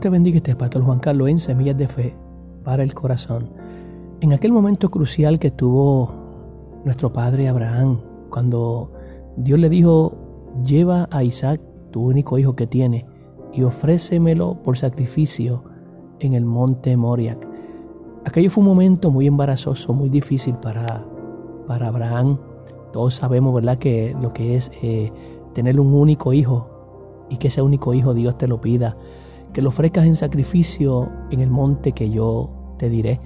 te bendiga, este es Pastor Juan Carlos en Semillas de Fe para el Corazón. En aquel momento crucial que tuvo nuestro padre Abraham, cuando Dios le dijo, lleva a Isaac, tu único hijo que tiene, y ofrécemelo por sacrificio en el monte Moriac. Aquello fue un momento muy embarazoso, muy difícil para, para Abraham. Todos sabemos, ¿verdad?, que lo que es eh, tener un único hijo y que ese único hijo Dios te lo pida, que lo ofrezcas en sacrificio en el monte que yo te diré.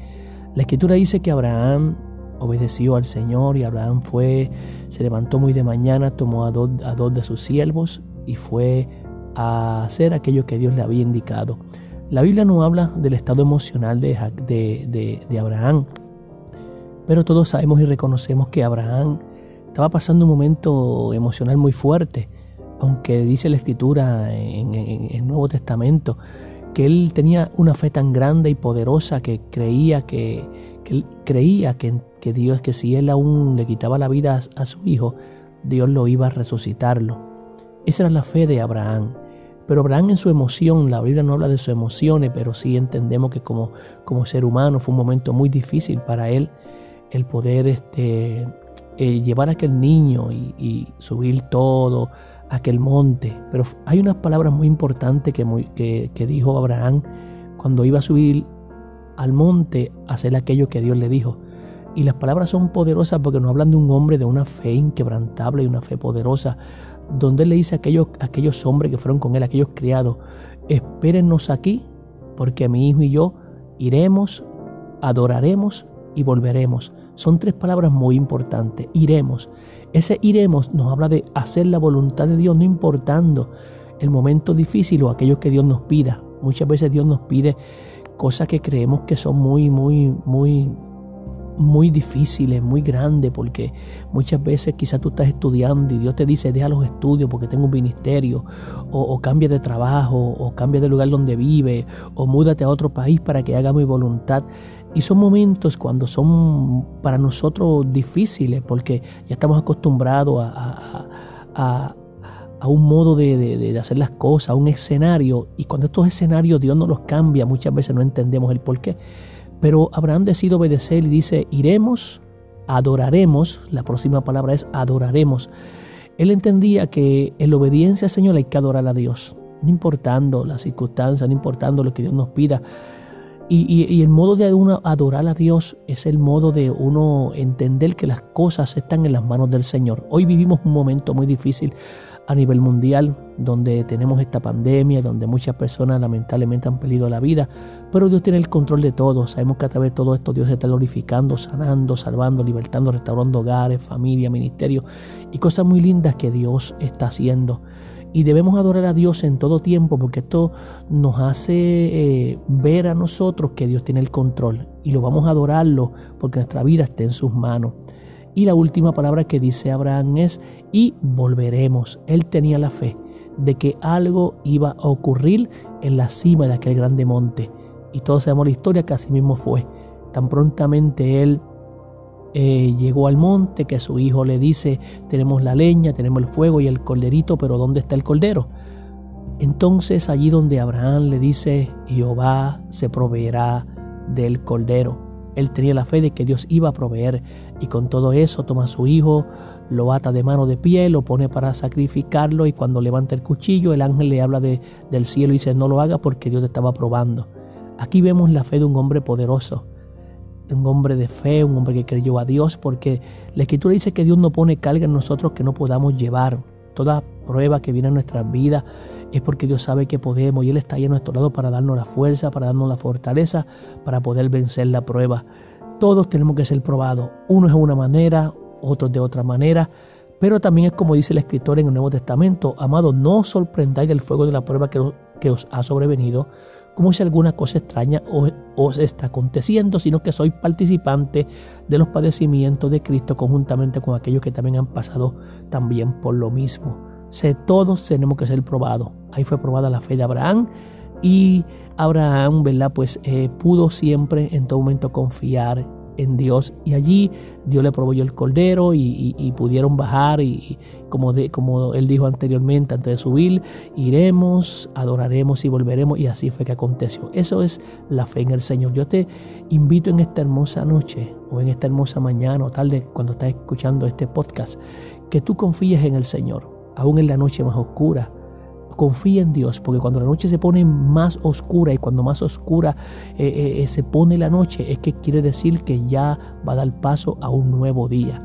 La escritura dice que Abraham obedeció al Señor y Abraham fue, se levantó muy de mañana, tomó a dos, a dos de sus siervos y fue a hacer aquello que Dios le había indicado. La Biblia no habla del estado emocional de, de, de, Abraham, pero todos sabemos y reconocemos que Abraham estaba pasando un momento emocional muy fuerte, aunque dice la escritura en, el Nuevo Testamento que él tenía una fe tan grande y poderosa que creía que, creía que, que, Dios, que si él aún le quitaba la vida a, su hijo, Dios lo iba a resucitarlo. Esa era la fe de Abraham. Pero Abraham en su emoción, la Biblia no habla de sus emociones, pero sí entendemos que como, como ser humano fue un momento muy difícil para él el poder este, eh, llevar a aquel niño y, subir todo aquel monte. Pero hay unas palabras muy importantes que, que, dijo Abraham cuando iba a subir al monte a hacer aquello que Dios le dijo. Y las palabras son poderosas porque nos hablan de un hombre de una fe inquebrantable y una fe poderosa donde él le dice a aquellos, aquellos hombres que fueron con él, aquellos criados, espérennos aquí, porque mi hijo y yo iremos, adoraremos y volveremos. Son tres palabras muy importantes. Iremos. Ese iremos nos habla de hacer la voluntad de Dios, no importando el momento difícil o aquello que Dios nos pida. Muchas veces Dios nos pide cosas que creemos que son muy, muy, muy muy difíciles, muy grandes, porque muchas veces quizás tú estás estudiando y Dios te dice, deja los estudios porque tengo un ministerio, o, cambia de trabajo, o cambia de lugar donde vive, o múdate a otro país para que haga mi voluntad. Y son momentos cuando son para nosotros difíciles, porque ya estamos acostumbrados a, un modo de, de, hacer las cosas, a un escenario, y cuando estos escenarios Dios no los cambia, muchas veces no entendemos el por qué. Pero Abraham decide obedecer y dice, iremos, adoraremos, la próxima palabra es adoraremos. Él entendía que en la obediencia al Señor hay que adorar a Dios, no importando las circunstancias, no importando lo que Dios nos pida. Y, el modo de uno adorar a Dios es el modo de uno entender que las cosas están en las manos del Señor. Hoy vivimos un momento muy difícil a nivel mundial, donde tenemos esta pandemia, donde muchas personas lamentablemente han perdido la vida, pero Dios tiene el control de todo. Sabemos que a través de todo esto Dios está glorificando, sanando, salvando, libertando, restaurando hogares, familia, ministerio y cosas muy lindas que Dios está haciendo. Y debemos adorar a Dios en todo tiempo porque esto nos hace eh, ver a nosotros que Dios tiene el control y lo vamos a adorarlo porque nuestra vida está en sus manos. Y la última palabra que dice Abraham es, y volveremos. Él tenía la fe de que algo iba a ocurrir en la cima de aquel grande monte. Y todos sabemos la historia que así mismo fue. Tan prontamente él eh, llegó al monte que su hijo le dice, tenemos la leña, tenemos el fuego y el corderito, pero ¿dónde está el cordero? Entonces allí donde Abraham le dice, Jehová se proveerá del cordero. Él tenía la fe de que Dios iba a proveer y con todo eso toma a su hijo, lo ata de mano de pie, lo pone para sacrificarlo y cuando levanta el cuchillo el ángel le habla de, del cielo y dice no lo haga porque Dios te estaba probando. Aquí vemos la fe de un hombre poderoso, un hombre de fe, un hombre que creyó a Dios porque la escritura dice que Dios no pone carga en nosotros que no podamos llevar. Toda prueba que viene a nuestras vidas es porque Dios sabe que podemos y Él está ahí a nuestro lado para darnos la fuerza, para darnos la fortaleza, para poder vencer la prueba. Todos tenemos que ser probados. Uno es de una manera, otros de otra manera, pero también es como dice el escritor en el Nuevo Testamento, amado, no sorprendáis del fuego de la prueba que os ha sobrevenido, como si alguna cosa extraña os está aconteciendo, sino que sois participante de los padecimientos de Cristo conjuntamente con aquellos que también han pasado también por lo mismo. Sé, todos tenemos que ser probados. Ahí fue probada la fe de Abraham y Abraham, ¿verdad? Pues eh, pudo siempre en todo momento confiar en Dios. Y allí Dios le proveyó el cordero y, pudieron bajar y, como, de, como él dijo anteriormente, antes de subir, iremos, adoraremos y volveremos. Y así fue que aconteció. Eso es la fe en el Señor. Yo te invito en esta hermosa noche o en esta hermosa mañana o tarde cuando estás escuchando este podcast, que tú confíes en el Señor, aún en la noche más oscura confía en Dios, porque cuando la noche se pone más oscura y cuando más oscura eh, eh, eh, se pone la noche, es que quiere decir que ya va a dar paso a un nuevo día.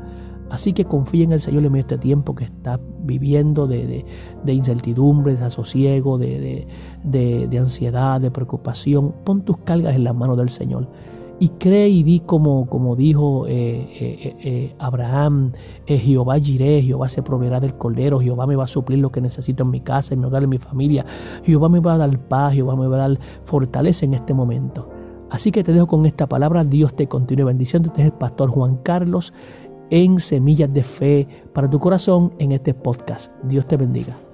Así que confía en el Señor en medio de este tiempo que está viviendo de, incertidumbre, de desasosiego, de, de ansiedad, de preocupación. Pon tus cargas en las manos del Señor y cree y di como, como dijo eh, eh, eh, Abraham, Jehová giré, Jehová se proveerá del cordero, Jehová me va a suplir lo que necesito en mi casa, en mi hogar, en mi familia, Jehová me va a dar paz, Jehová me va a dar fortaleza en este momento. Así que te dejo con esta palabra, Dios te continúe bendiciendo, este es el pastor Juan Carlos en Semillas de Fe para tu corazón en este podcast. Dios te bendiga.